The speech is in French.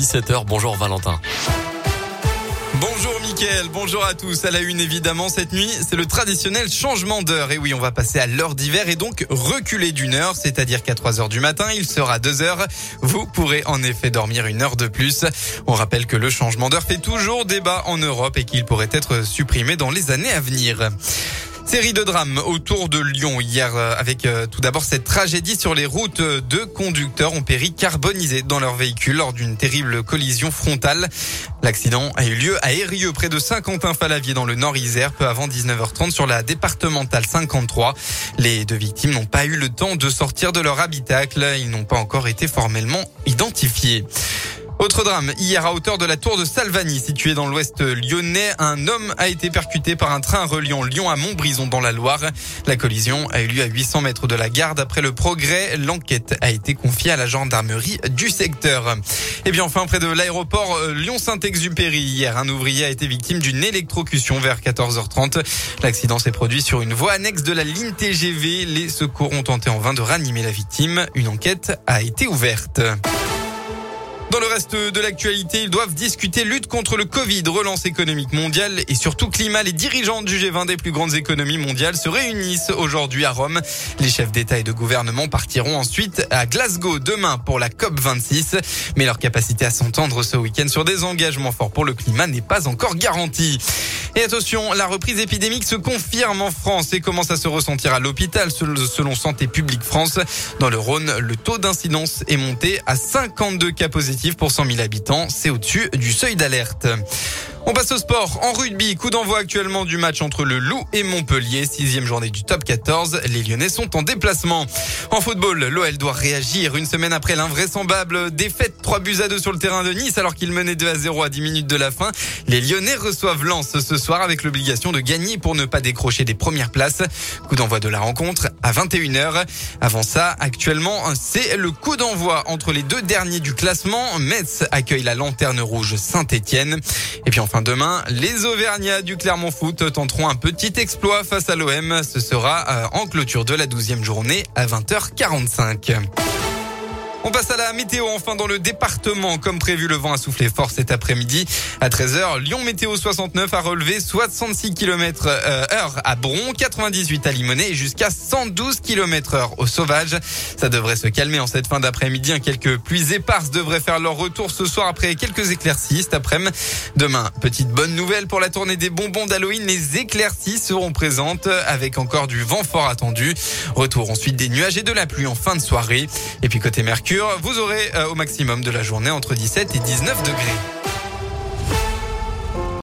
17h. Bonjour Valentin. Bonjour Mickaël, bonjour à tous. À la une évidemment cette nuit, c'est le traditionnel changement d'heure. Et oui, on va passer à l'heure d'hiver et donc reculer d'une heure, c'est-à-dire qu'à 3 heures du matin, il sera 2 heures. Vous pourrez en effet dormir une heure de plus. On rappelle que le changement d'heure fait toujours débat en Europe et qu'il pourrait être supprimé dans les années à venir. Série de drames autour de Lyon hier euh, avec euh, tout d'abord cette tragédie sur les routes. Deux conducteurs ont péri carbonisés dans leur véhicule lors d'une terrible collision frontale. L'accident a eu lieu à Eyrieux près de Saint-Quentin-Falavier dans le Nord-Isère peu avant 19h30 sur la départementale 53. Les deux victimes n'ont pas eu le temps de sortir de leur habitacle. Ils n'ont pas encore été formellement identifiés. Autre drame, hier à hauteur de la tour de Salvani, située dans l'ouest lyonnais, un homme a été percuté par un train reliant Lyon à Montbrison dans la Loire. La collision a eu lieu à 800 mètres de la gare. D'après le progrès, l'enquête a été confiée à la gendarmerie du secteur. Et bien enfin, près de l'aéroport euh, Lyon-Saint-Exupéry, hier, un ouvrier a été victime d'une électrocution vers 14h30. L'accident s'est produit sur une voie annexe de la ligne TGV. Les secours ont tenté en vain de ranimer la victime. Une enquête a été ouverte. Dans le reste de l'actualité, ils doivent discuter lutte contre le Covid, relance économique mondiale et surtout climat. Les dirigeants du G20 des plus grandes économies mondiales se réunissent aujourd'hui à Rome. Les chefs d'État et de gouvernement partiront ensuite à Glasgow demain pour la COP 26. Mais leur capacité à s'entendre ce week-end sur des engagements forts pour le climat n'est pas encore garantie. Et attention, la reprise épidémique se confirme en France et commence à se ressentir à l'hôpital selon Santé publique France. Dans le Rhône, le taux d'incidence est monté à 52 cas positifs pour 100 000 habitants. C'est au-dessus du seuil d'alerte. On passe au sport. En rugby, coup d'envoi actuellement du match entre le Loup et Montpellier. Sixième journée du top 14. Les Lyonnais sont en déplacement. En football, l'OL doit réagir une semaine après l'invraisemblable défaite 3 buts à 2 sur le terrain de Nice alors qu'il menait 2 à 0 à 10 minutes de la fin. Les Lyonnais reçoivent Lens ce soir avec l'obligation de gagner pour ne pas décrocher des premières places. Coup d'envoi de la rencontre à 21h. Avant ça, actuellement, c'est le coup d'envoi entre les deux derniers du classement. Metz accueille la lanterne rouge Saint-Etienne. Et puis enfin demain, les Auvergnats du Clermont Foot tenteront un petit exploit face à l'OM. Ce sera euh, en clôture de la 12e journée à 20h45. On passe à la météo enfin dans le département. Comme prévu, le vent a soufflé fort cet après-midi. À 13h, Lyon Météo 69 a relevé 66 km heure à Bron, 98 à Limonest et jusqu'à 112 km heure au Sauvage. Ça devrait se calmer en cette fin d'après-midi. Quelques pluies éparses devraient faire leur retour ce soir après quelques éclaircies cet après-midi. Demain, petite bonne nouvelle pour la tournée des bonbons d'Halloween. Les éclaircies seront présentes avec encore du vent fort attendu. Retour ensuite des nuages et de la pluie en fin de soirée. Et puis côté Mercure, vous aurez euh, au maximum de la journée entre 17 et 19 degrés.